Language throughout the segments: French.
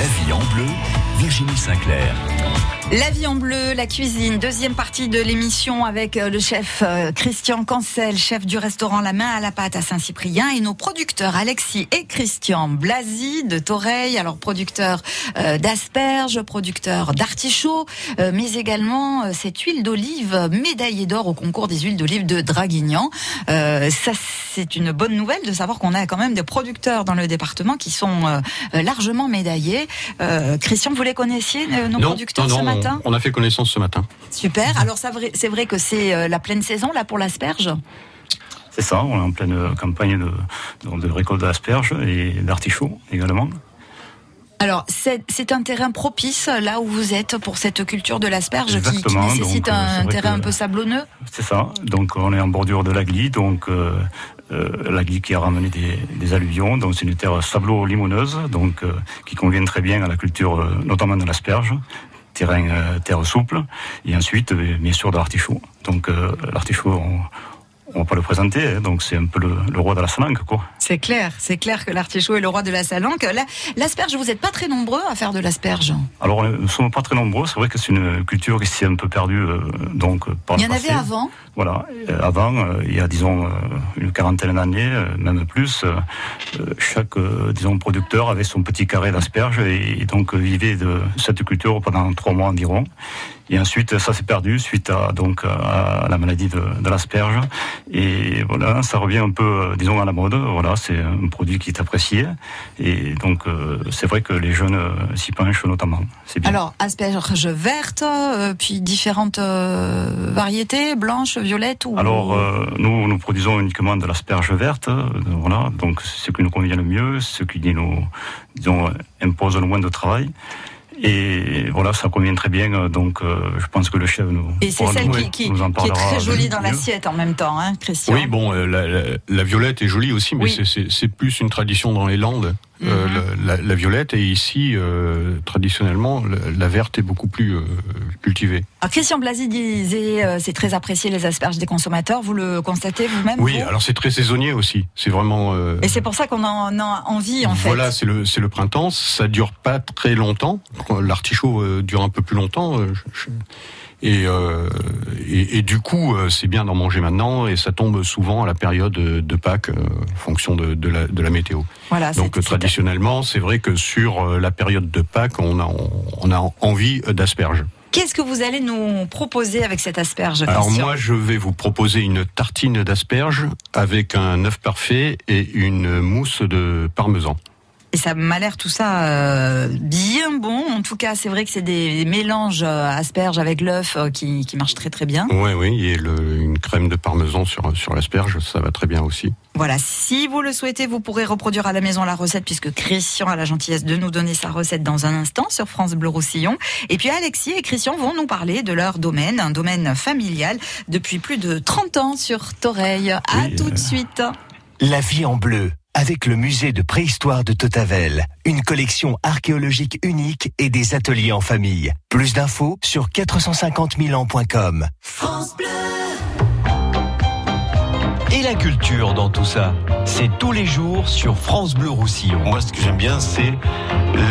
La vie en bleu, Virginie Sinclair. La vie en bleu, la cuisine, deuxième partie de l'émission avec euh, le chef euh, Christian Cancel, chef du restaurant La Main à la Pâte à Saint-Cyprien et nos producteurs Alexis et Christian Blasi de Toreil, alors producteur euh, d'asperges, producteur d'artichauts, mais également cette huile d'olive médaillée d'or au concours des huiles d'olive de Draguignan. ça, c'est une bonne nouvelle de savoir qu'on a quand même des producteurs dans le département qui sont largement médaillés. Christian, les connaissiez, nos producteurs ce matin on a fait connaissance ce matin. Super. Alors c'est vrai que c'est euh, la pleine saison là pour l'asperge? C'est ça, on est en pleine campagne de, récolte d'asperges et d'artichauts également. Alors, c'est un terrain propice là où vous êtes pour cette culture de l'asperge qui, qui, nécessite un terrain un peu sablonneux? C'est ça. Donc, on est en bordure de l'Agli, donc euh, euh, l'Agli qui a ramené des, alluvions. Donc, c'est une terre sablo-limoneuse, donc qui convient très bien à la culture, notamment de l'asperge terrain euh, terre souple, et ensuite, euh, bien sûr, de l'artichaut. Donc, euh, l'artichaut, va pas le présenter, hein, donc c'est un peu le, roi de la salanque, quoi. C'est clair, c'est clair que l'artichaut est le roi de la salanque. L'asperge, vous n'êtes pas très nombreux à faire de l'asperge Alors, nous ne sommes pas très nombreux, c'est vrai que c'est une culture qui s'est un peu perdue, euh, donc, par Il y en avait avant Voilà, euh, avant, euh, il y a, disons, une quarantaine d'années, même plus, chaque, disons, producteur avait son petit carré d'asperges et, donc vivait de cette culture pendant trois mois environ. Et ensuite, ça s'est perdu suite à donc à la maladie de, de l'asperge. Et voilà, ça revient un peu, euh, disons, à la mode. Voilà, c'est un produit qui est apprécié. Et donc, euh, c'est vrai que les jeunes euh, s'y penchent notamment. Bien. Alors, asperges vertes, puis différentes variétés, blanches, violettes ou... Alors, nous, nous produisons uniquement de l'asperge verte. voilà, donc ce qui nous convient le mieux, ce qui nous, disons, impose le moins de travail. Et voilà, ça convient très bien. Donc, euh, je pense que le chef nous. Et c'est celle qui, qui, qui, est très jolie dans l'assiette en même temps, hein, Christian. Oui, bon, euh, la, la, violette est jolie aussi, mais c'est plus une tradition dans les Landes. Euh, mhm. la, la, violette et ici euh, traditionnellement la, verte est beaucoup plus euh, cultivée. Alors Christian Blasi disait c'est très apprécié les asperges des consommateurs. Vous le constatez vous-même Oui, alors c'est très saisonnier aussi. C'est vraiment. et c'est pour ça qu'on en a envie en fait. Voilà, c'est le c'est le printemps. Ça dure pas très longtemps. L'artichaut dure un peu plus longtemps. Et, euh, et, et, du coup, euh, c'est bien d'en manger maintenant, et ça tombe souvent à la période de Pâques, euh, en fonction de, de, la, de la météo. Voilà, Donc traditionnellement, c'est vrai que sur la période de Pâques, on a, on a envie d'asperges. Qu'est-ce que vous allez nous proposer avec cette asperge Alors moi, je vais vous proposer une tartine d'asperges avec un œuf parfait et une mousse de parmesan. Et ça m'a l'air tout ça euh, bien bon. En tout cas, c'est vrai que c'est des mélanges euh, asperges avec l'œuf euh, qui, qui marchent très très bien. Oui, oui, et le, une crème de parmesan sur, sur l'asperge, ça va très bien aussi. Voilà, si vous le souhaitez, vous pourrez reproduire à la maison la recette puisque Christian a la gentillesse de nous donner sa recette dans un instant sur France Bleu Roussillon. Et puis Alexis et Christian vont nous parler de leur domaine, un domaine familial depuis plus de 30 ans sur Toreil. À tout de suite. La vie en bleu avec le musée de préhistoire de Totavel, une collection archéologique unique et des ateliers en famille. Plus d'infos sur 450 000 ans.com. France Bleu et la culture dans tout ça C'est tous les jours sur France Bleu Roussillon. Moi, ce que j'aime bien, c'est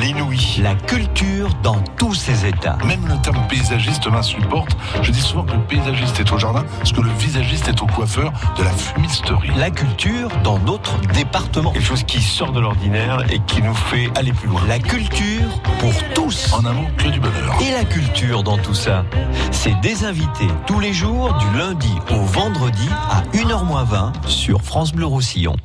l'inouï. La culture dans tous ses états. Même le terme paysagiste m'insupporte. Je dis souvent que le paysagiste est au jardin, parce que le visagiste est au coiffeur de la fumisterie. La culture dans notre département. Quelque chose qui sort de l'ordinaire et qui nous fait aller plus loin. La culture pour tous. En un mot, que du bonheur. Et la culture dans tout ça C'est des invités tous les jours, du lundi au vendredi à 1h sur France Bleu Roussillon.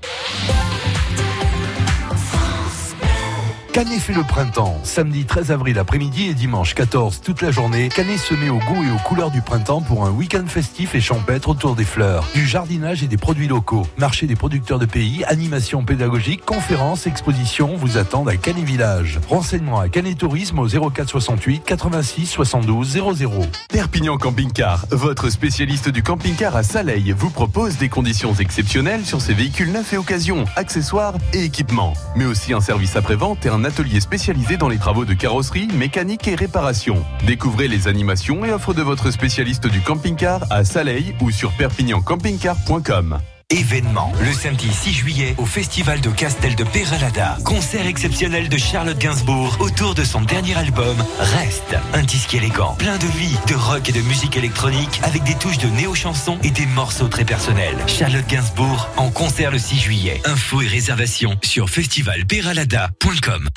Canet fait le printemps. Samedi 13 avril après-midi et dimanche 14 toute la journée, Canet se met au goût et aux couleurs du printemps pour un week-end festif et champêtre autour des fleurs, du jardinage et des produits locaux. Marché des producteurs de pays, animation pédagogique, conférences, expositions vous attendent à Canet Village. Renseignements à Canet Tourisme au 04 68 86 72 00. Perpignan Camping Car, votre spécialiste du camping-car à Saleil, vous propose des conditions exceptionnelles sur ses véhicules neufs et occasions, accessoires et équipements, mais aussi un service après-vente et un atelier spécialisé dans les travaux de carrosserie, mécanique et réparation. Découvrez les animations et offres de votre spécialiste du camping-car à Saleil ou sur perpignancampingcar.com. Événement. Le samedi 6 juillet au Festival de Castel de Peralada. Concert exceptionnel de Charlotte Gainsbourg autour de son dernier album Reste. Un disque élégant, plein de vie, de rock et de musique électronique avec des touches de néo-chansons et des morceaux très personnels. Charlotte Gainsbourg en concert le 6 juillet. Infos et réservations sur festivalperalada.com.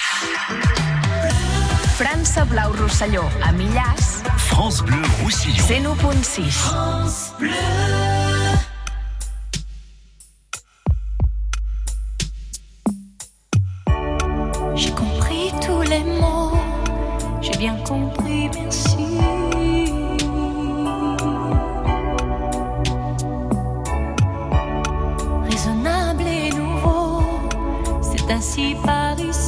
França Blau Rosselló, a Millàs, France Bleu Roussillon. 101.6. J'ai bien compris, merci. Raisonnable et nouveau, c'est ainsi par ici.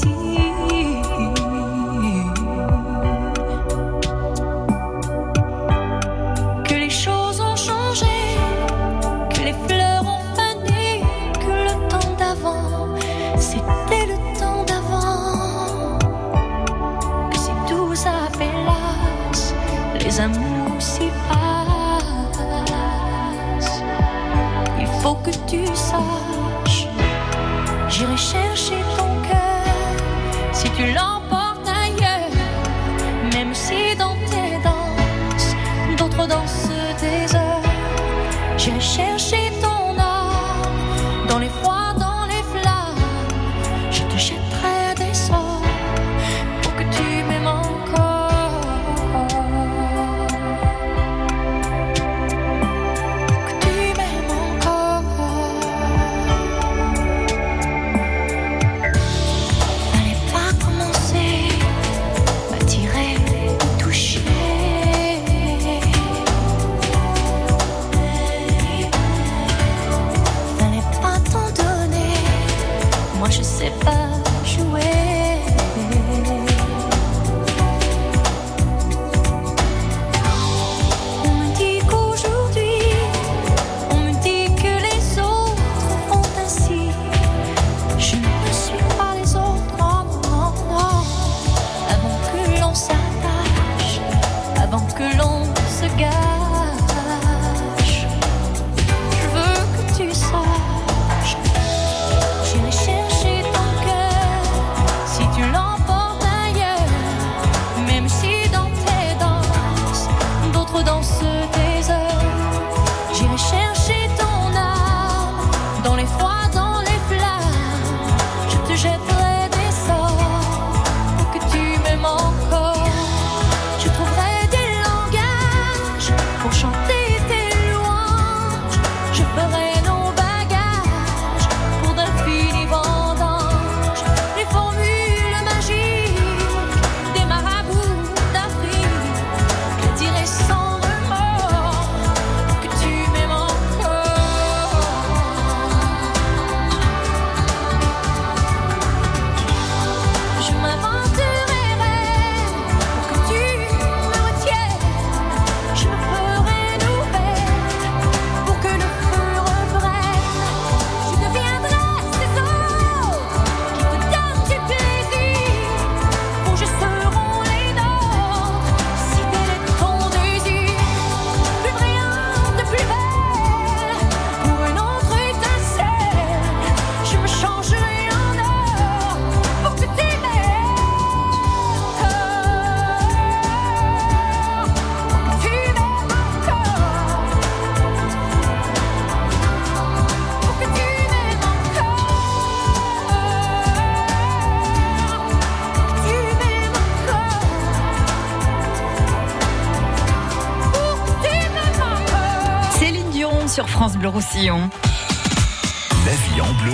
La vie en bleu.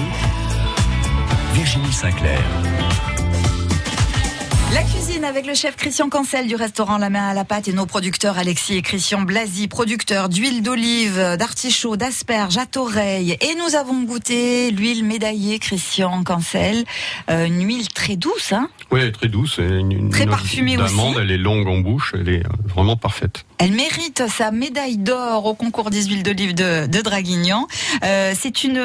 Virginie Sinclair. Cuisine avec le chef Christian Cancel du restaurant La Main à la Pâte et nos producteurs Alexis et Christian Blasi, producteurs d'huile d'olive, d'artichaut, d'asperges à toreille. Et nous avons goûté l'huile médaillée Christian Cancel, euh, une huile très douce, hein Oui, très douce. et Une, une Très parfumée aussi. Elle est longue en bouche, elle est euh, vraiment parfaite. Elle mérite sa médaille d'or au concours des huiles d'olive de, de Draguignan. Euh, c'est une,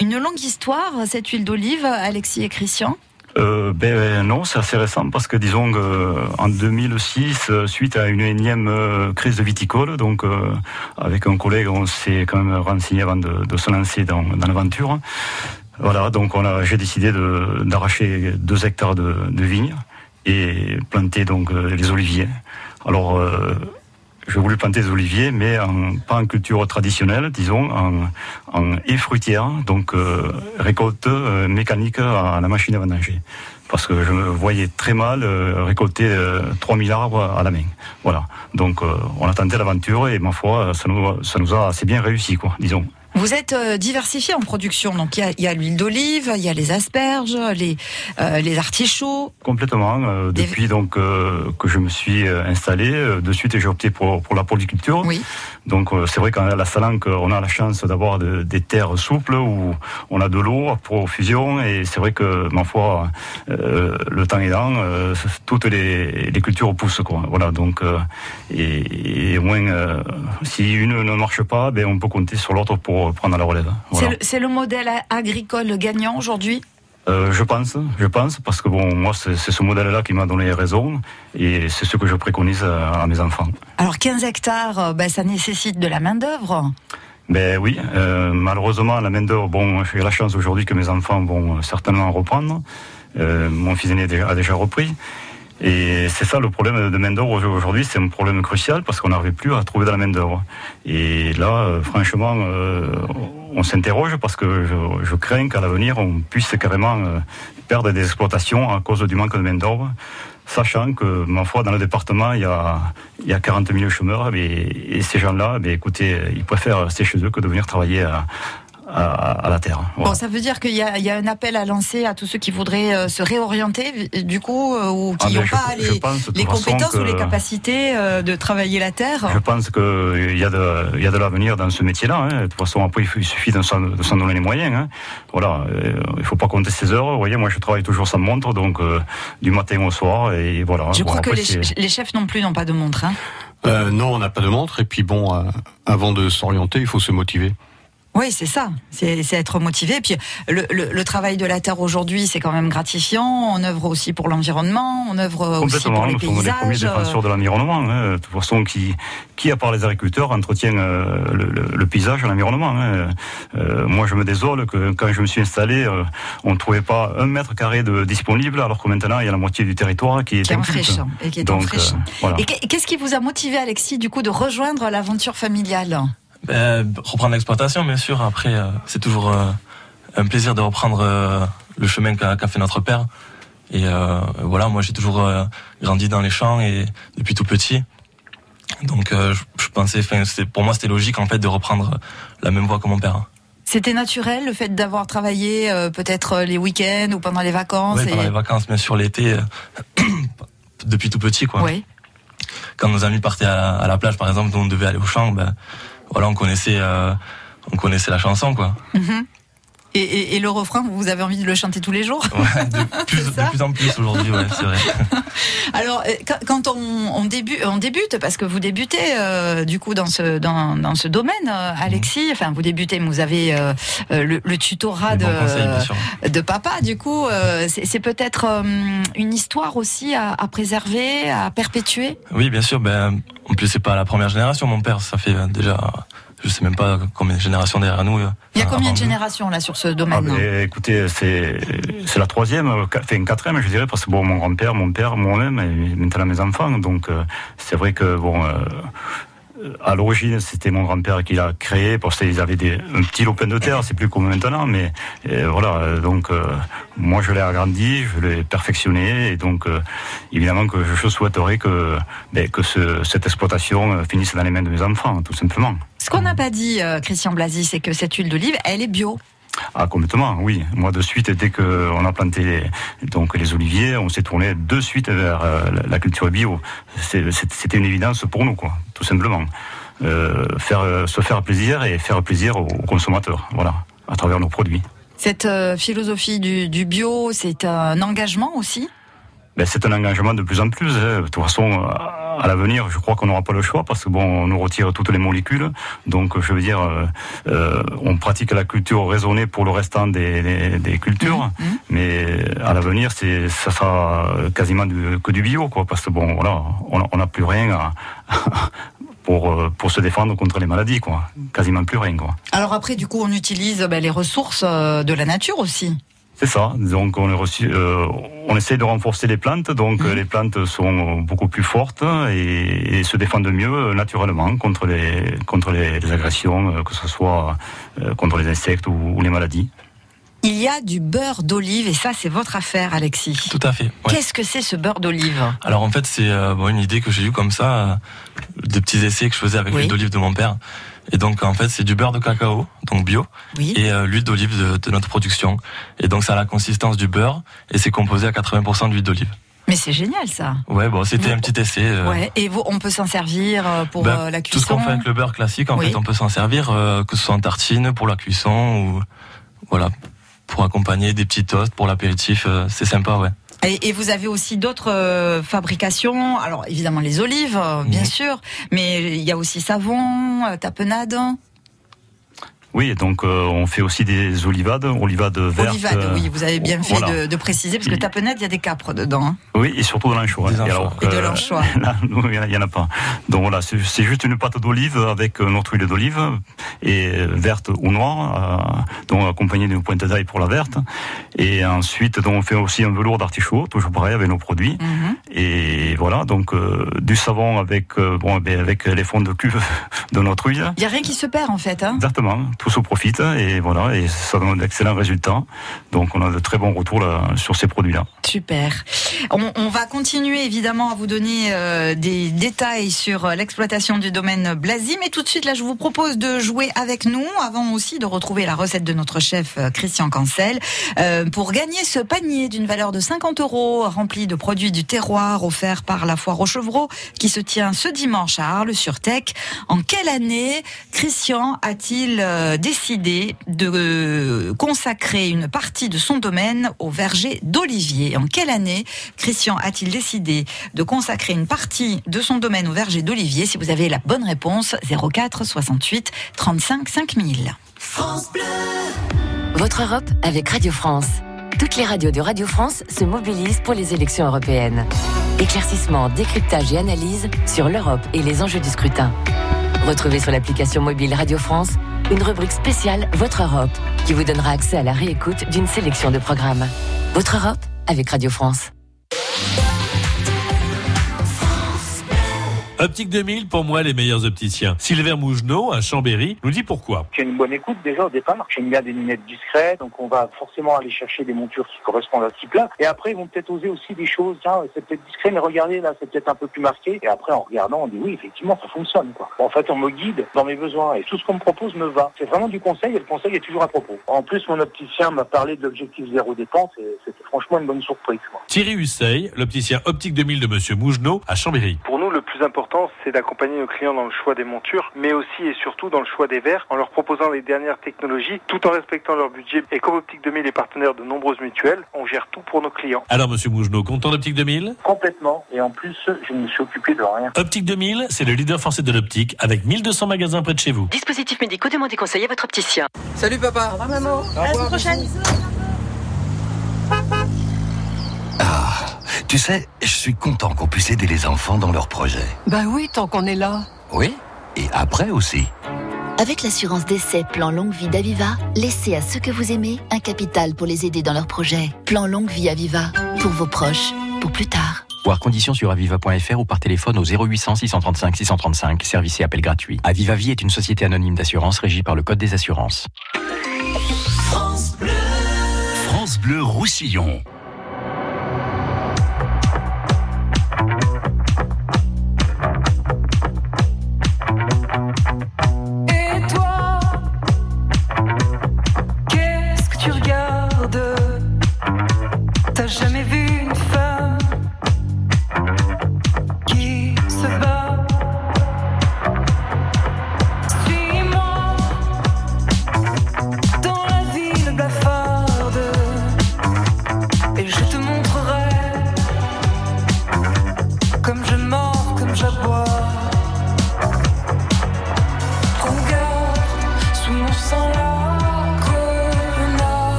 une longue histoire, cette huile d'olive, Alexis et Christian. Euh, ben non, c'est assez récent parce que disons euh, en 2006, euh, suite à une énième euh, crise de viticole, donc avec un collègue, on s'est quand même renseigné avant de, de se lancer dans, dans l'aventure. Voilà, donc on a, j'ai décidé de, d'arracher deux hectares de, de vignes et planter donc les oliviers. Alors j'ai voulu planter des oliviers, mais pas en culture traditionnelle, disons, en, haie fruitière, donc euh, récolte euh, mécanique à la machine à vendanger. Parce que je me voyais très mal euh, récolter euh, 3000 arbres à la main. Voilà. Donc on a tenté l'aventure et ma foi, ça nous, ça nous a assez bien réussi, quoi, disons. Vous êtes euh, diversifié en production, donc il y a, l'huile d'olive, il y a les asperges, les, euh, les artichauts. Complètement. euh, Des- depuis donc euh, que je me suis installé, de suite j'ai opté pour, pour la polyculture. Oui. Donc c'est vrai qu'à la Salanque, on a la chance d'avoir de- des terres souples où on a de l'eau pour profusion et c'est vrai que ma foi, le temps aidant, toutes les, les cultures poussent quoi. Voilà donc et, et au moins si une ne marche pas, ben on peut compter sur l'autre pour prendre la relève. Voilà. C'est le- modèle agricole gagnant aujourd'hui? Euh, je pense, je pense, parce que bon, moi, c'est ce modèle-là qui m'a donné raison, et c'est ce que je préconise à, à mes enfants. Alors 15 hectares, euh, ben, ça nécessite de la main-d'œuvre? Ben oui, euh, malheureusement, la main d'œuvre, bon, j'ai la chance aujourd'hui que mes enfants vont certainement reprendre. Euh, mon fils aîné a déjà repris. Et c'est ça le problème de main d'œuvre aujourd'hui, c'est un problème crucial parce qu'on n'arrive plus à trouver de la main d'œuvre. Et là, euh, franchement, euh, on s'interroge parce que je, crains qu'à l'avenir on puisse carrément euh, perdre des exploitations à cause du manque de main d'œuvre. Sachant que, ma foi, dans le département, il y a, il y a 40 000 chômeurs, et, et ces gens-là, écoutez, ils préfèrent rester chez eux que de venir travailler à, à, à la terre. Voilà. Bon, ça veut dire qu'il y, a- il y a un appel à lancer à tous ceux qui voudraient euh, se réorienter, du coup, euh, ou Ah, qui n'ont pas je les, compétences ou les capacités euh, de travailler la terre. Je pense qu'il y a de, il y a de l'avenir dans ce métier-là. hein. De toute façon, après, il, suffit de s'en donner les moyens. hein. Voilà, euh, il faut pas compter ses heures. Vous voyez, moi, je travaille toujours sans montre, donc euh, du matin au soir, et voilà. Je Bon, crois que après, les, chefs non plus n'ont pas de montre. hein. Euh, non, on n'a pas de montre. Et puis bon, euh, avant de s'orienter, il faut se motiver. Oui, c'est ça. C'est être motivé. Puis le, le- le travail de la terre aujourd'hui, c'est quand même gratifiant. On œuvre aussi pour l'environnement, on œuvre aussi pour les nous sommes les premiers paysages. défenseurs de l'environnement. hein. De toute façon, qui, qui, à part les agriculteurs, entretient euh, le, le- le paysage et l'environnement hein. Euh, Moi, je me désole que quand je me suis installé, euh, on ne trouvait pas un mètre carré de disponible, alors que maintenant, il y a la moitié du territoire qui est, qui est en friche et qui est en Donc, friche. euh, voilà. Et qu'est- qu'est-ce qui vous a motivé, Alexis, du coup, de rejoindre l'aventure familiale? Ben, reprendre l'exploitation, bien sûr. Après, euh, c'est toujours euh, un plaisir de reprendre euh, le chemin qu'a fait notre père. Et euh, voilà, moi j'ai toujours euh, grandi dans les champs et depuis tout petit. Donc euh, je, je pensais, pour moi c'était logique en fait de reprendre la même voie que mon père. C'était naturel le fait d'avoir travaillé euh, peut-être les week-ends ou pendant les vacances Ouais, pendant les vacances, bien sûr l'été, euh, depuis tout petit quoi. Oui. Quand nos amis partaient à la, à la plage par exemple, nous on devait aller au champ, ben voilà on connaissait, euh, on connaissait la chanson quoi. Mhm. Et, et- et le refrain, vous avez envie de le chanter tous les jours Ouais, de, plus, ça de plus en plus aujourd'hui, ouais, c'est vrai. Alors, euh, quand- on, on, débute, on débute, parce que vous débutez euh, du coup dans ce, dans, dans ce domaine, euh, Alexis, enfin vous débutez, mais vous avez euh, le, le tutorat de, conseils, papa, du coup, euh, c'est peut-être une histoire aussi à, à préserver, à perpétuer? Oui, bien sûr. Ben, en plus, c'est pas la première génération. Mon père, ça fait déjà, je sais même pas combien de générations derrière nous. euh, Il y a combien de générations là sur ce Ah, domaine ben, écoutez, c'est c'est la troisième, euh, enfin une quatrième, je dirais, parce que bon, mon grand-père, mon père, moi-même, et maintenant mes enfants. Donc, euh, c'est vrai que bon, euh, à l'origine, c'était mon grand-père qui l'a créé parce qu'ils avaient des, un petit lopin de terre. C'est plus comme maintenant, mais voilà. Donc, euh, moi, je l'ai agrandi, je l'ai perfectionné, et donc, euh, évidemment, que je souhaiterais que ben, que ce- cette exploitation finisse dans les mains de mes enfants, tout simplement. Ce qu'on n'a pas dit, euh, Christian Blasi, c'est que cette huile d'olive, elle est bio. Ah, complètement, oui. Moi, de suite, dès qu'on a planté les, donc, les oliviers, on s'est tourné de suite vers euh, la- culture bio. C'était une évidence pour nous, quoi, tout simplement. Euh, faire, euh, se faire plaisir et faire plaisir aux, aux consommateurs, voilà, à travers nos produits. Cette philosophie du, du bio, c'est un engagement aussi? Ben, c'est un engagement de plus en plus. hein. De toute façon, à l'avenir, je crois qu'on n'aura pas le choix parce que bon, on nous retire toutes les molécules. Donc, je veux dire, euh, euh, on pratique la culture raisonnée pour le restant des, des, des cultures, Mmh, mmh. mais à l'avenir, c'est ça sera quasiment du, que du bio, quoi. Parce que bon, voilà, on n'a plus rien à, pour euh, pour se défendre contre les maladies, quoi. Quasiment plus rien, quoi. Alors après, du coup, on utilise ben, les ressources euh, de la nature aussi. C'est ça. Donc on, est reçu, euh, on essaie de renforcer les plantes. Donc Mhm. les plantes sont beaucoup plus fortes et, et se défendent mieux euh, naturellement contre les contre les, les agressions, euh, que ce soit euh, contre les insectes ou, ou les maladies. Il y a du beurre d'olive et ça, c'est votre affaire, Alexis. Tout à fait. ouais. Qu'est-ce que c'est ce beurre d'olive? Alors en fait, c'est euh, bon, une idée que j'ai eue comme ça, euh, des petits essais que je faisais avec Oui. l'huile d'olive de mon père. Et donc en fait, c'est du beurre de cacao, donc bio, Oui. et euh, l'huile d'olive de, de notre production. Et donc ça a la consistance du beurre et c'est composé à 80% d'huile d'olive. Mais c'est génial ça. Ouais, bon, c'était un petit essai. euh, Ouais. Et vous, on peut s'en servir euh, pour bah, euh, la tout ce cuisson. qu'on fait avec le beurre classique, en Oui. fait, on peut s'en servir, que ce soit en tartine, pour la cuisson ou voilà, pour accompagner des petits toasts pour l'apéritif. c'est sympa, ouais. Et, et vous avez aussi d'autres euh, fabrications. Alors évidemment les olives, euh, bien Mhm. sûr, mais il y a aussi savon, euh, tapenade, Oui, donc euh, on fait aussi des olivades, olivades vertes. olivade. euh, Oui, vous avez bien fait voilà. de, de préciser parce que tapenade, il y a des capres dedans. hein. Oui, et surtout de l'anchois. Des Et alors Et de l'anchois. Là, nous, il n'y en a pas. Donc voilà, c'est juste une pâte d'olive avec euh, notre huile d'olive, et euh, verte ou noire, euh, donc accompagnée d'une pointe d'ail pour la verte. Et ensuite, donc, on fait aussi un velours d'artichaut, toujours pareil avec nos produits. Mhm. Et voilà, donc euh, du savon avec, euh, bon, ben, avec les fonds de cuve de notre huile. Il y a rien qui se perd en fait. Hein. Exactement, tout se profite et voilà, et ça donne d'excellents résultats. Donc on a de très bons retours là, sur ces produits-là. Super. On, va continuer évidemment à vous donner euh, des détails sur euh, l'exploitation du domaine Blasi, mais tout de suite là, je vous propose de jouer avec nous, avant aussi de retrouver la recette de notre chef euh, Christian Cancel, pour gagner ce panier d'une valeur de 50 euros rempli de produits du terroir offert par la foire aux chevreaux qui se tient ce dimanche à Arles-sur-Tech. En quelle année Christian a-t-il décidé de euh, consacrer une partie de son domaine au verger d'olivier En quelle année Christian a-t-il décidé de consacrer une partie de son domaine au verger d'olivier? Si vous avez la bonne réponse, 04 68 35 5000. Votre Europe avec Radio France. Toutes les radios de Radio France se mobilisent pour les élections européennes. Éclaircissement, décryptage et analyse sur l'Europe et les enjeux du scrutin. Retrouvez sur l'application mobile Radio France une rubrique spéciale Votre Europe qui vous donnera accès à la réécoute d'une sélection de programmes. Votre Europe avec Radio France. Optique 2000, pour moi, les meilleurs opticiens. Sylvain Mougenot, à Chambéry, nous dit pourquoi. J'ai une bonne écoute déjà au départ. J'aime bien des lunettes discrètes, donc on va forcément aller chercher des montures qui correspondent à ce type-là. Et après, ils vont peut-être oser aussi des choses. Tiens, c'est peut-être discret, mais regardez là, c'est peut-être un peu plus marqué. Et après, en regardant, on dit oui, effectivement, ça fonctionne. Quoi. En fait, on me guide dans mes besoins et tout ce qu'on me propose me va. C'est vraiment du conseil et le conseil est toujours à propos. En plus, mon opticien m'a parlé de l'objectif zéro dépense et c'était franchement une bonne surprise. Quoi. Thierry Husseil, l'opticien Optique 2000 de Monsieur Mougenot, à Chambéry. Pour nous, le plus important, c'est d'accompagner nos clients dans le choix des montures, mais aussi et surtout dans le choix des verres, en leur proposant les dernières technologies, tout en respectant leur budget. Et comme Optique 2000 est partenaire de nombreuses mutuelles, on gère tout pour nos clients. Alors, Monsieur Mougenot, content d'Optique 2000 Complètement. Et en plus, je ne me suis occupé de rien. Optique 2000, c'est le leader français de l'optique, avec 1200 magasins près de chez vous. Dispositifs médicaux, demandez conseil à votre opticien. Salut papa. Au revoir maman. À la semaine prochaine. Ah, tu sais, je suis content qu'on puisse aider les enfants dans leurs projets. Bah oui, tant qu'on est là. Oui, et après aussi. Avec l'assurance d'essai Plan Longue Vie d'Aviva, laissez à ceux que vous aimez un capital pour les aider dans leurs projets. Plan Longue Vie Aviva, pour vos proches, pour plus tard. Voir conditions sur aviva.fr ou par téléphone au 0800 635 635, service et appel gratuit. Aviva Vie est une société anonyme d'assurance régie par le Code des assurances. France Bleu. France Bleu Roussillon.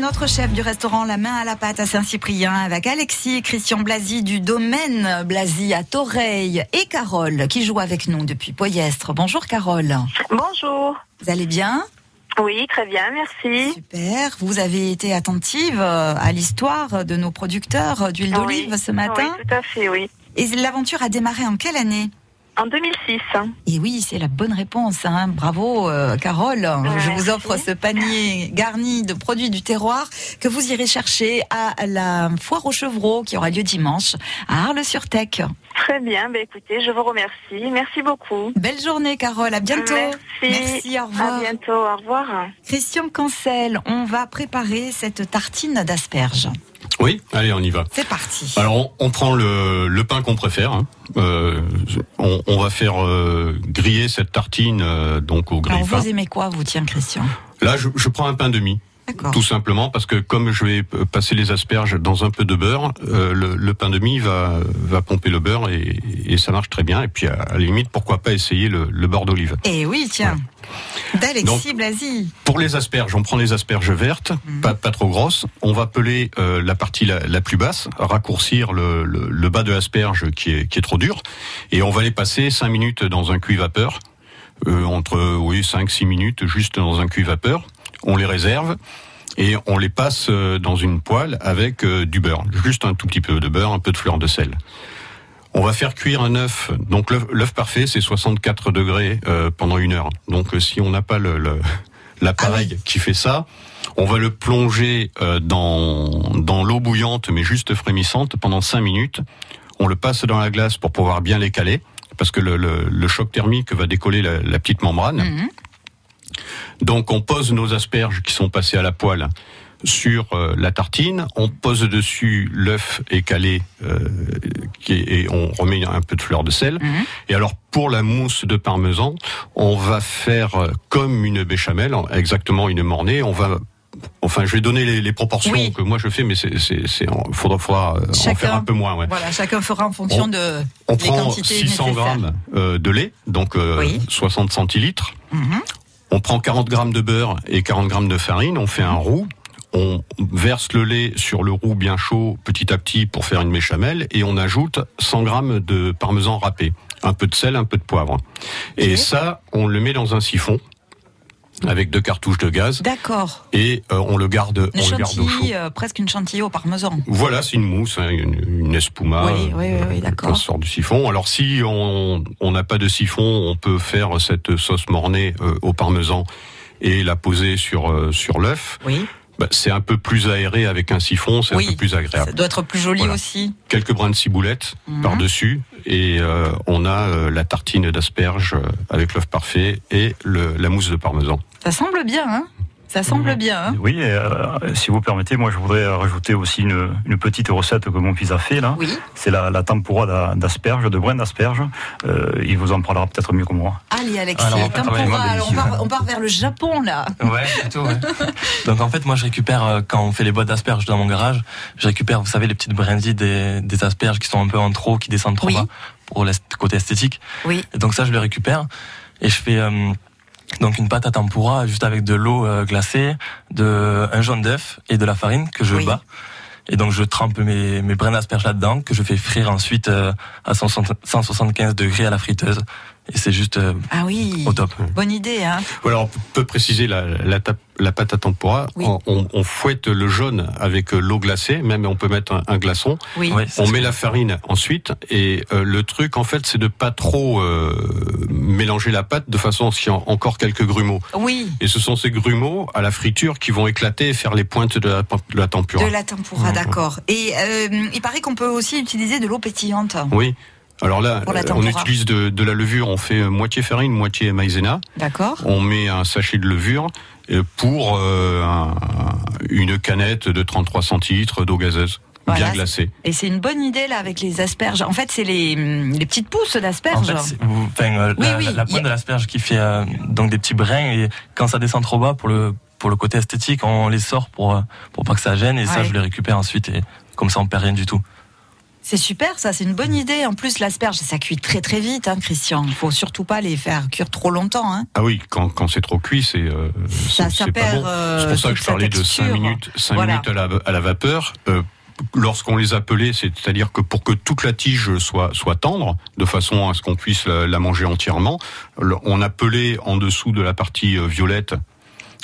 Notre chef du restaurant La Main à la Pâte à Saint-Cyprien, avec Alexis et Christian Blasi du domaine Blasi à Toreil et Carole qui joue avec nous depuis Poyestre. Bonjour Carole. Bonjour. Vous allez bien? Oui, très bien, merci. Super. Vous avez été attentive euh, à l'histoire de nos producteurs d'huile d'olive Oui, ce matin? Oui, tout à fait, oui. Et l'aventure a démarré en quelle année? En 2006. Et oui, c'est la bonne réponse. hein. Bravo, euh, Carole. Je vous offre ce panier garni de produits du terroir que vous irez chercher à la foire aux chevreaux qui aura lieu dimanche à Arles-sur-Tech. Très bien, bah, écoutez, je vous remercie. Merci beaucoup. Belle journée, Carole. À bientôt. Merci. au revoir. À bientôt, au revoir. Christian Cancel, on va préparer cette tartine d'asperges. Oui, allez, on y va. C'est parti. Alors, on, on prend le, le pain qu'on préfère. hein. Euh, on, on va faire euh, griller cette tartine euh, donc au Alors, grille-pain. vous aimez quoi, vous, tiens, Christian? Là, je, je prends un pain demi. Tout simplement parce que comme je vais passer les asperges dans un peu de beurre, euh, le, le pain de mie va, va pomper le beurre et, et ça marche très bien. Et puis à, à la limite, pourquoi pas essayer le, le beurre d'olive. Eh oui, tiens. D'Alexis Blasi. Pour les asperges, on prend les asperges vertes, pas, pas trop grosses. On va peler euh, la partie la, la plus basse, raccourcir le, le, bas de l'asperge qui est, qui est trop dur, et on va les passer 5 minutes dans un cuit vapeur, euh, entre oui 5-6 minutes juste dans un cuit vapeur. On les réserve et on les passe euh, dans une poêle avec euh, du beurre, juste un tout petit peu de beurre, un peu de fleur de sel. On va faire cuire un œuf. Donc l'œuf parfait, c'est 64 degrés euh, pendant une heure. Donc si on n'a pas le, le- l'appareil qui fait ça, on va le plonger euh, dans, dans l'eau bouillante, mais juste frémissante, pendant 5 minutes. On le passe dans la glace pour pouvoir bien les caler, parce que le, choc thermique va décoller la, la petite membrane. Donc on pose nos asperges qui sont passées à la poêle sur euh, la tartine, on pose dessus l'œuf écalé euh, qui est- et on remet un peu de fleur de sel. Et alors pour la mousse de parmesan, on va faire euh, comme une béchamel, en- exactement une mornée. On va Enfin, je vais donner les, les proportions Oui. que moi je fais, mais c'est, faudra, faudra en faire un peu moins. Ouais. Voilà, chacun fera en fonction On- de On des prend quantités 600 nécessaires. grammes de lait, donc euh, Oui. 60 centilitres. Mhm. On prend 40 grammes de beurre et 40 grammes de farine. On fait un roux. On verse le lait sur le roux bien chaud petit à petit pour faire une béchamel et on ajoute 100 grammes de parmesan râpé, un peu de sel, un peu de poivre. Et ça, on le met dans un siphon avec deux cartouches de gaz D'accord. et euh, on le garde, Une on le garde au chaud. chantilly, euh, presque une chantilly au parmesan. Voilà, c'est une mousse, hein, une, une espuma. Oui, oui, oui, oui, euh, d'accord. sort du siphon. Alors si on on n'a pas de siphon, on peut faire cette sauce mornée euh, au parmesan et la poser sur euh, sur l'œuf. Oui. Bah, c'est un peu plus aéré avec un siphon, c'est Oui, un peu plus agréable. Ça doit être plus joli Voilà. aussi. Quelques brins de ciboulette Mhm. par-dessus et euh, on a euh, la tartine d'asperges euh, avec l'œuf parfait et le- la mousse de parmesan. Ça semble bien, hein? Ça semble bien, hein Oui, et, euh, si vous permettez, moi je voudrais rajouter aussi une, une petite recette que mon fils a fait là. Oui. C'est la, la tempura d'a- d'asperges, de brins d'asperges. Euh, il vous en parlera peut-être mieux que moi. Allez, Alexis, Alors, tempura. Alors, on, part, on part vers le Japon, là. Ouais, plutôt, ouais. Donc en fait, moi je récupère, euh, quand on fait les boîtes d'asperges dans mon garage, je récupère, vous savez, les petites brindilles des, des asperges qui sont un peu en trop, qui descendent trop Oui. bas pour le côté esthétique. Oui. Et donc ça, je le récupère et je fais euh, donc une pâte à tempura juste avec de l'eau euh, glacée, de un jaune d'œuf et de la farine que je Oui. bats. Et donc je trempe mes, mes brins d'asperges là-dedans, que je fais frire ensuite euh, à 160 175 degrés à la friteuse. Et c'est juste euh, Ah oui. au top. Bonne idée, hein Voilà, on peut préciser la, la, la pâte à tempura. Oui. On, on- on fouette le jaune avec euh, l'eau glacée, même on peut mettre un, un glaçon. Oui. Ouais, On met la farine ensuite et euh, le truc en fait c'est de pas trop euh, mélanger la pâte de façon à ce qu'il y ait encore quelques grumeaux. Oui. Et ce sont ces grumeaux à la friture qui vont éclater et faire les pointes de la, de la tempura. De la tempura, d'accord. Et euh, il paraît qu'on peut aussi utiliser de l'eau pétillante. Oui. Alors là, euh, on tempura. utilise de, de la levure, on fait euh, moitié farine, moitié maïzena. D'accord On met un sachet de levure euh, pour euh, un- une canette de 33 centilitres d'eau gazeuse, Voilà. bien glacée. Et c'est une bonne idée, là, avec les asperges. En fait, c'est les, les petites pousses En d'asperges. fait, c'est- vous- enfin, euh, Oui, la, oui, la- a- pointe de l'asperge qui fait euh, donc des petits brins et quand ça descend trop bas pour le pour le côté esthétique, on les sort pour euh, pour pas que ça gêne et ça je les récupère ensuite et comme ça on perd rien du tout. C'est super, ça, c'est une bonne idée. En plus, l'asperge, ça cuit très très vite, hein, Christian. Il faut surtout pas les faire cuire trop longtemps. Hein. Ah oui, quand, quand c'est trop cuit, c'est euh, Ça- perd, bon. euh, c'est pour ça que je parlais de 5 texture. minutes, Voilà. minutes à la, à la vapeur. Euh, Lorsqu'on les appelait, c'est-à-dire que pour que toute la tige soit, soit tendre, de façon à ce qu'on puisse la, la manger entièrement, on appelait en dessous de la partie euh, violette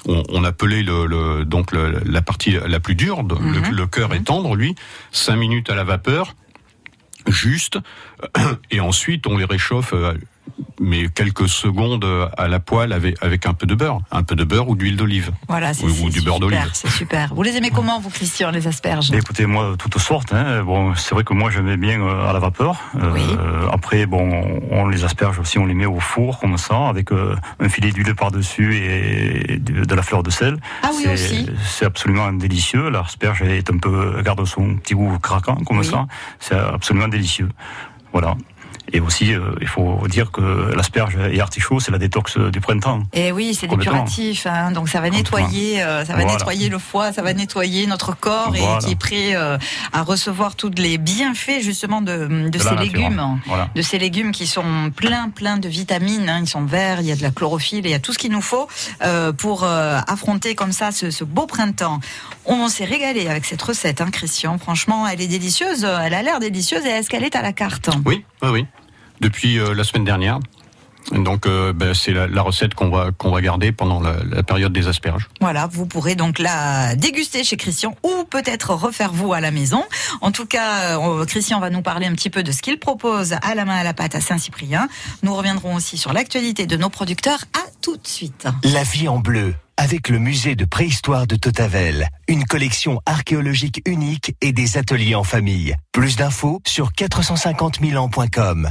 on, on appelait le, le- donc le- la partie la plus dure, de- le, le cœur est tendre, lui, 5 minutes à la vapeur, juste, et ensuite on les réchauffe, euh, mais quelques secondes à la poêle avec, avec un peu de beurre, un peu de beurre ou d'huile d'olive, Voilà, c'est ou, c'est ou du beurre d'olive. c'est super. Vous les aimez comment, vous, Christian, les asperges? Écoutez, moi, toutes sortes. Hein. Bon, c'est vrai que moi, j'aimais bien euh, à la vapeur. Euh, Après, bon, on les asperge aussi, on les met au four comme ça, avec euh, un filet d'huile par-dessus et de, de la fleur de sel. Ah oui, C'est- aussi. C'est absolument délicieux. L'asperge est un peu, garde son petit goût craquant comme Oui. ça. C'est absolument délicieux. Voilà. Et aussi, euh, il faut dire que l'asperge et l'artichaut, c'est la détox du printemps. Et Eh oui, c'est dépuratif, hein, donc ça va nettoyer, euh, ça va Voilà. nettoyer le foie, ça va nettoyer notre corps Voilà. et qui est prêt euh, à recevoir tous les bienfaits justement de, de, De la ces légumes, Voilà. de ces légumes qui sont pleins, pleins de vitamines. hein, ils sont verts, il y a de la chlorophylle, il y a tout ce qu'il nous faut euh, pour affronter comme ça ce, ce beau printemps. On s'est régalé avec cette recette, hein, Christian. Franchement, elle est délicieuse, elle a l'air délicieuse. Et est-ce qu'elle est à la carte Oui, oui, oui. Depuis euh, la semaine dernière. Donc euh, ben, c'est la, la recette qu'on va qu'on va garder pendant la, la période des asperges. Voilà, vous pourrez donc la déguster chez Christian ou peut-être refaire vous à la maison. En tout cas, euh, Christian va nous parler un petit peu de ce qu'il propose à la main à la pâte à Saint-Cyprien. Nous reviendrons aussi sur l'actualité de nos producteurs. À tout de suite. La vie en bleu, avec le musée de préhistoire de Totavel, une collection archéologique unique et des ateliers en famille. Plus d'infos sur 450 000 ans.com.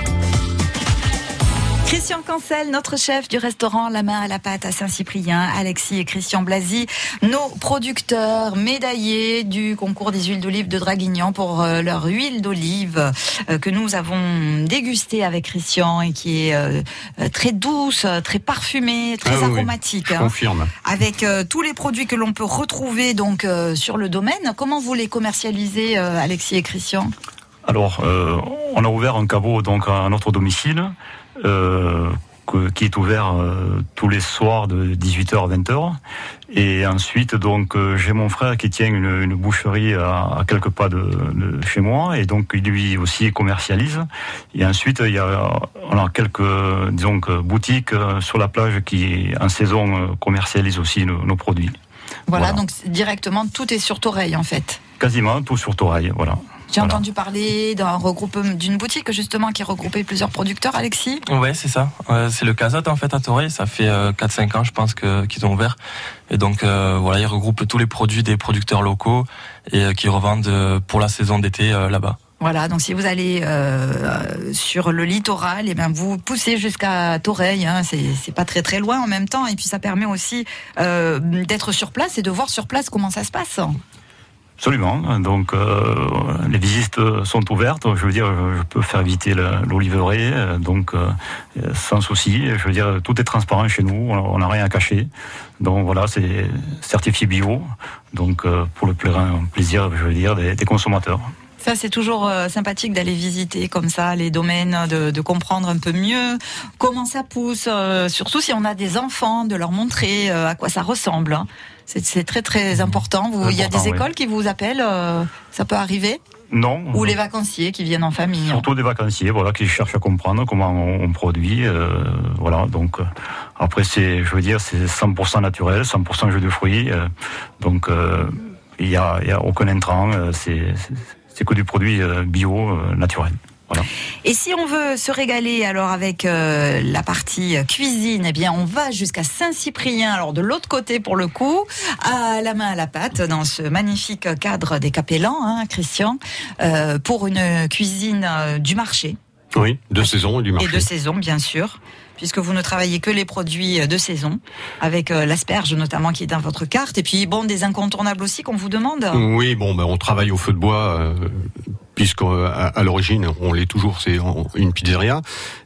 Christian Cancel, notre chef du restaurant La Main à la Pâte à Saint-Cyprien, Alexis et Christian Blasi, nos producteurs médaillés du concours des huiles d'olive de Draguignan pour euh, leur huile d'olive euh, que nous avons dégustée avec Christian et qui est euh, très douce, très parfumée, très Ah oui, aromatique. je hein. confirme. Avec tous les produits que l'on peut retrouver donc sur le domaine. Comment vous les commercialisez, Alexis et Christian? Alors, euh, on a ouvert un caveau donc à notre domicile, qui est ouvert euh, tous les soirs de 18h à 20h. Et ensuite, donc, euh, j'ai mon frère qui tient une, une boucherie à, à quelques pas de, de chez moi, et donc il lui aussi commercialise. Et ensuite, il y a, on a quelques, disons, que boutiques euh, sur la plage qui, en saison, euh, commercialisent aussi nos, nos produits. Voilà, Voilà. donc directement tout est sur Toreil en fait. Quasiment tout sur Toreil, voilà. J'ai Voilà. entendu parler d'un regroupement d'une boutique justement qui regroupait plusieurs producteurs, Alexis. Ouais, c'est ça. C'est le Casat en fait à Toreil. Ça fait euh, 4-5 ans, je pense, que qu'ils ont ouvert. Et donc euh, voilà, ils regroupent tous les produits des producteurs locaux et euh, qui revendent euh, pour la saison d'été euh, là-bas. Voilà, donc si vous allez euh, sur le littoral, et bien vous poussez jusqu'à Toreil, hein, c'est c'est pas très très loin en même temps, et puis ça permet aussi euh, d'être sur place et de voir sur place comment ça se passe. Absolument. Donc euh, les visites sont ouvertes. Je veux dire, je peux faire visiter l'oliveraie, euh, donc euh, sans souci. Je veux dire, tout est transparent chez nous. On n'a rien à cacher. Donc voilà, c'est certifié bio. Donc pour le pla- plaisir, je veux dire, des, consommateurs. Ça, c'est toujours sympathique d'aller visiter comme ça les domaines, de, comprendre un peu mieux comment ça pousse, surtout si on a des enfants, de leur montrer à quoi ça ressemble. C'est très très important. Vous- Il y a des oui. écoles qui vous appellent, euh, ça peut arriver? Non. Ou les vacanciers qui viennent en famille. hein. Surtout des vacanciers, voilà, qui cherchent à comprendre comment on, on produit, euh, voilà. Donc euh, après, c'est, je veux dire, c'est 100% naturel, 100% jus de fruits, euh, donc il y a, il y a aucun intrant, c'est, que du produit bio, euh, Et si on veut se régaler alors avec euh, la partie cuisine, eh bien on va jusqu'à Saint-Cyprien, alors de l'autre côté pour le coup, à la main à la pâte, dans ce magnifique cadre des Capellans, hein, Christian, euh, pour une cuisine euh, du marché. Oui, de saison et du marché. Et de saison, bien sûr, puisque vous ne travaillez que les produits de saison, avec l'asperge notamment qui est dans votre carte, et puis bon, des incontournables aussi qu'on vous demande. Oui, bon, ben, on travaille au feu de bois. Euh, Puisqu'à à, l'origine, on l'est toujours, c'est une pizzeria,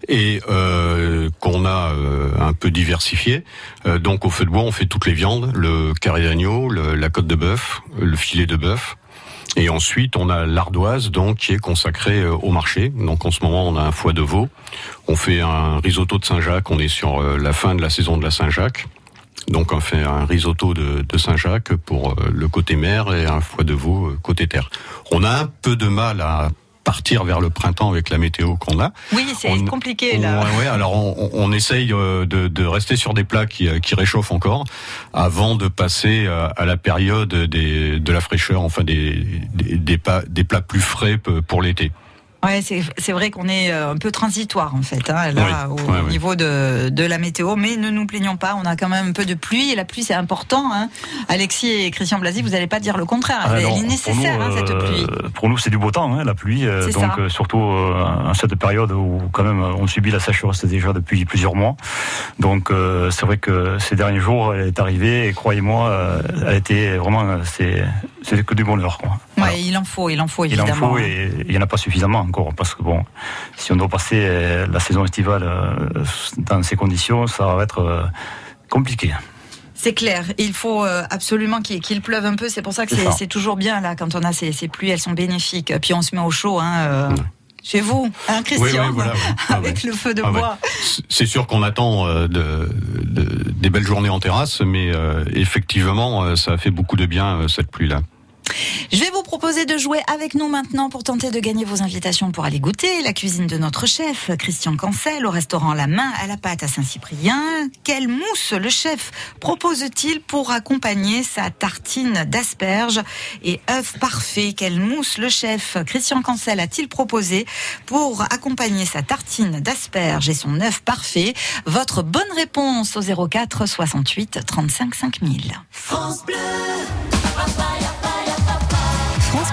et euh, qu'on a euh, un peu diversifié. Euh, donc au feu de bois, on fait toutes les viandes, le carré d'agneau, la côte de bœuf, le filet de bœuf. Et ensuite, on a l'ardoise, donc qui est consacrée euh, au marché. Donc en ce moment, on a un foie de veau. On fait un risotto de Saint-Jacques. On est sur euh, la fin de la saison de la Saint-Jacques. Donc on fait un risotto de, de Saint-Jacques pour euh, le côté mer et un foie de veau euh, côté terre. On a un peu de mal à partir vers le printemps avec la météo qu'on a. Oui, c'est On- compliqué là. Ouais, ouais, alors on, on- on essaye euh, de, de rester sur des plats qui, qui réchauffent encore avant de passer à la période des, de la fraîcheur, enfin des, des, des plats plus frais pour l'été. Ouais, c'est vrai qu'on est euh, un peu transitoire en fait, hein, là, Oui, au ouais, niveau de, de la météo. Mais ne nous plaignons pas, on a quand même un peu de pluie et la pluie c'est important. Hein. Alexis et Christian Blasi, vous n'allez pas dire le contraire. Ah, Elle non, est nécessaire nous, hein, cette euh, pluie. Pour nous, c'est du beau temps, la pluie. euh, donc, euh, surtout euh, en cette période où, quand même, on subit la sécheresse déjà depuis plusieurs mois. Donc, euh, c'est vrai que ces derniers jours, elle est arrivée et croyez-moi, elle a été vraiment, c'est que du bonheur. Quoi. Ouais, il en faut, il en faut Il en évidemment. faut hein. et il n'y en a pas suffisamment encore parce que bon, si on doit passer euh, la saison estivale euh, dans ces conditions, ça va être euh, compliqué. C'est clair, il faut absolument qu'il pleuve un peu. C'est pour ça que C'est toujours bien là quand on a ces, ces pluies, elles sont bénéfiques. Puis on se met au chaud, hein, euh, chez vous, hein, Christian, Oui, oui, voilà, oui. Ah, avec le feu de Ah, ouais. bois. C'est sûr qu'on attend euh, de, de- des belles journées en terrasse, mais euh, effectivement, euh, ça a fait beaucoup de bien cette pluie-là. Je vais vous proposer de jouer avec nous maintenant pour tenter de gagner vos invitations pour aller goûter la cuisine de notre chef, Christian Cancel, au restaurant La Main à la pâte à Saint-Cyprien. Quelle mousse le chef propose-t-il pour accompagner sa tartine d'asperges et œufs parfaits? Quelle mousse le chef Christian Cancel a-t-il proposé pour accompagner sa tartine d'asperges et son œuf parfait? Votre bonne réponse au 04 68 35 5000. France.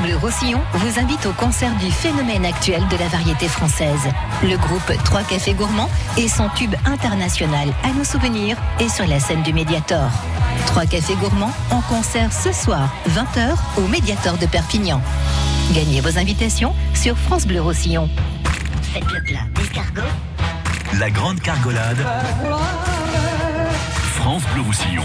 Bleu Roussillon vous invite au concert du phénomène actuel de la variété française. Le groupe Trois Cafés Gourmands et son tube international à nos souvenirs est sur la scène du Médiator. Trois Cafés Gourmands en concert ce soir, 20h, au Médiator de Perpignan. Gagnez vos invitations sur France Bleu Roussillon. Faites le plat d'escargot. La grande cargolade. France Bleu Roussillon.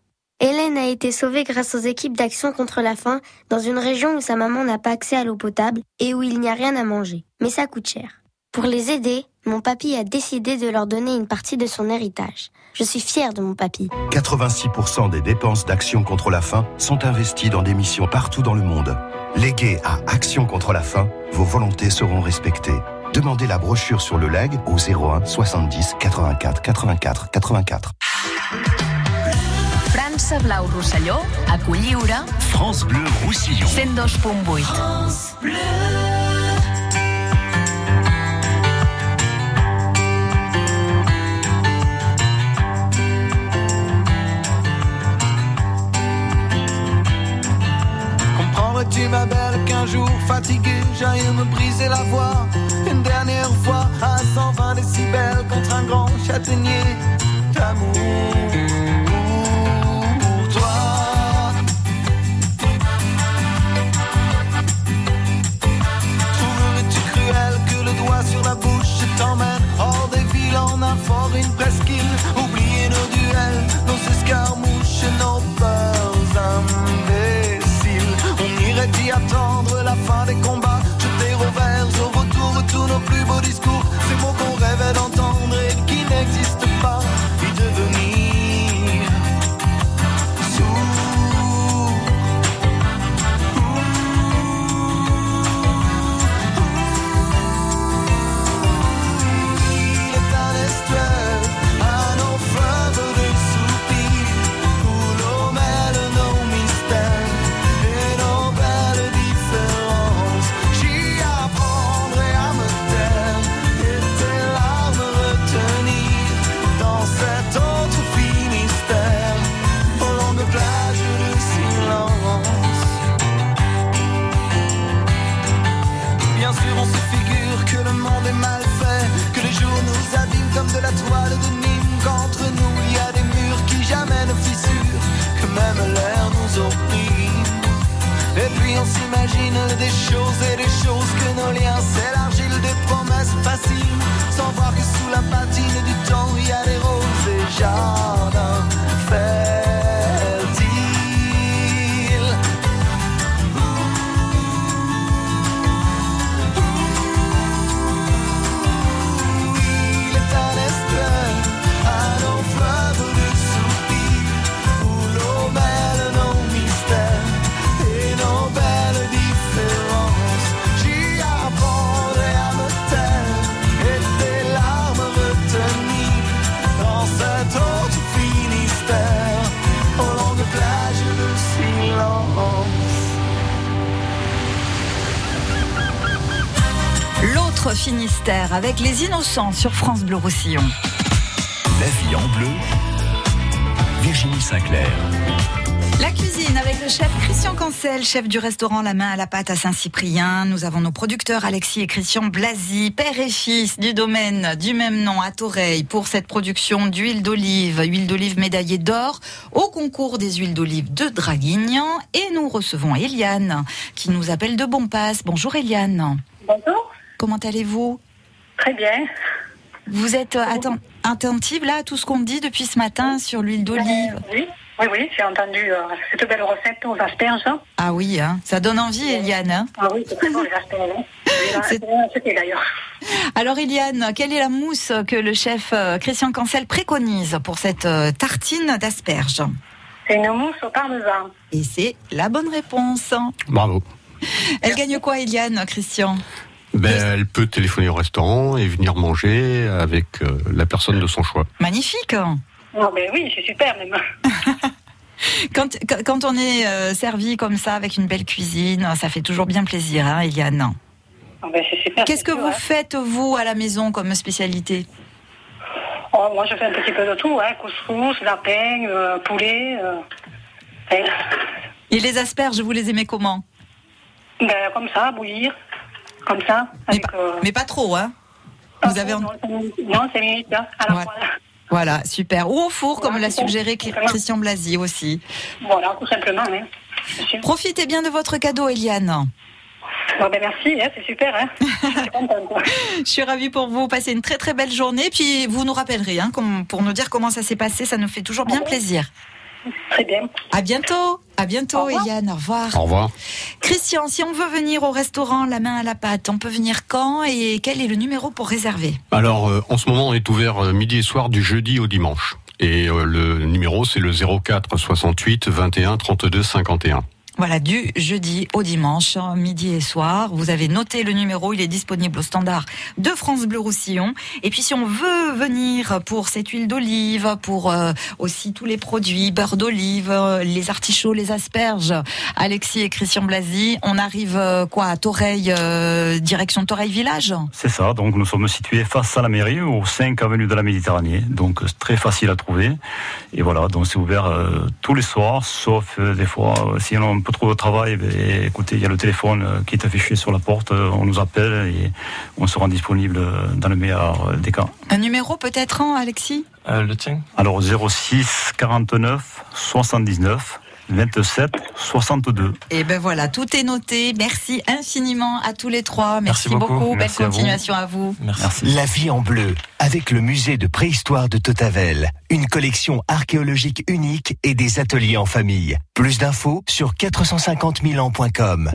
Hélène a été sauvée grâce aux équipes d'action contre la faim dans une région où sa maman n'a pas accès à l'eau potable et où il n'y a rien à manger. Mais ça coûte cher. Pour les aider, mon papy a décidé de leur donner une partie de son héritage. Je suis fière de mon papy. 86% des dépenses d'Action contre la faim sont investies dans des missions partout dans le monde. Léguées à Action contre la faim, vos volontés seront respectées. Demandez la brochure sur le leg au 01 70 84 84 84. França Blau Rosselló, a Culliure, France Bleu Roussillon. 102.8. Comprendrais-tu ma belle qu'un jour fatigué j'aille me briser la voix? Une dernière fois à 120 décibels contre un grand châtaignier d'amour discours. Les innocents sur France Bleu Roussillon. La vie en bleu, Virginie Sinclair. La cuisine avec le chef Christian Cancel, chef du restaurant La Main à la Pâte à Saint-Cyprien. Nous avons nos producteurs Alexis et Christian Blasi, père et fils du domaine du même nom à Toreil pour cette production d'huile d'olive, huile d'olive médaillée d'or au concours des huiles d'olive de Draguignan. Et nous recevons Eliane qui nous appelle de Bonpasse. Bonjour Eliane. Bonjour. Comment allez-vous? Très bien. Vous êtes euh, atten- attentive là à tout ce qu'on dit depuis ce matin sur l'huile d'olive? Oui, oui, oui, j'ai entendu euh, cette belle recette aux asperges. Ah oui, hein, ça donne envie Eliane. hein Ah oui, c'est très bon les asperges. hein. C'était d'ailleurs. Alors Eliane, quelle est la mousse que le chef euh, Christian Cancel préconise pour cette euh, tartine d'asperges? C'est une mousse au parmesan. Et c'est la bonne réponse. Bravo. Elle gagne quoi Eliane, Christian? Ben, elle peut téléphoner au restaurant et venir manger avec euh, la personne de son choix. Magnifique Non, mais oui, c'est super même. quand, quand- on est euh, servi comme ça avec une belle cuisine, ça fait toujours bien plaisir, hein, Eliane. Ah ben. Qu'est-ce que sûr, vous hein. faites, vous, à la maison, comme spécialité? Oh, Moi, je fais un petit peu de tout, hein. couscous, lapin, euh, poulet. euh, et- Et les asperges, vous les aimez comment? Ben, comme ça, bouillir. Comme ça. Avec, euh, Mais pas trop, hein Vous avez... non, c'est minutes. hein, à la Voilà. fois. Voilà, super. Ou au four, comme l'a suggéré Christian Blasi aussi. Voilà, tout simplement. Hein. Profitez bien de votre cadeau, Eliane. Bon, ben, merci, hein, c'est super. Hein. Je suis contente. quoi. Je suis ravie pour vous. Passez une très très belle journée. Puis vous nous rappellerez hein, pour nous dire comment ça s'est passé. Ça nous fait toujours bien plaisir. Très bien. À bientôt. À bientôt, Eliane. Au revoir. Au revoir. Christian, si on veut venir au restaurant La Main à la Pâte, on peut venir quand et quel est le numéro pour réserver? Alors, euh, en ce moment, on est ouvert euh, midi et soir du jeudi au dimanche. Et euh, le numéro, c'est le 04 68 21 32 51. Voilà, du jeudi au dimanche, midi et soir. Vous avez noté le numéro, il est disponible au standard de France Bleu Roussillon. Et puis si on veut venir pour cette huile d'olive, pour euh, aussi tous les produits, beurre d'olive, euh, les artichauts, les asperges, Alexis et Christian Blasi, on arrive euh, quoi à Toreil, direction Toreil Village C'est ça, donc nous sommes situés face à la mairie, au 5 avenue de la Méditerranée, donc très facile à trouver. Et voilà, donc c'est ouvert tous les soirs, sauf des fois, si on a un peu trop de travail, ben, écoutez, il y a le téléphone euh, qui est affiché sur la porte, euh, on nous appelle et on sera disponible euh, dans le meilleur des cas. Un numéro peut-être, hein, Alexis? Euh, le tien? Alors 06 49 79 27 62. Et ben voilà, tout est noté. Merci infiniment à tous les trois. Merci, Merci beaucoup. beaucoup. Merci Belle à vous. continuation à vous. La vie en bleu, avec le musée de préhistoire de Totavel, une collection archéologique unique et des ateliers en famille. Plus d'infos sur 450 000 ans.com.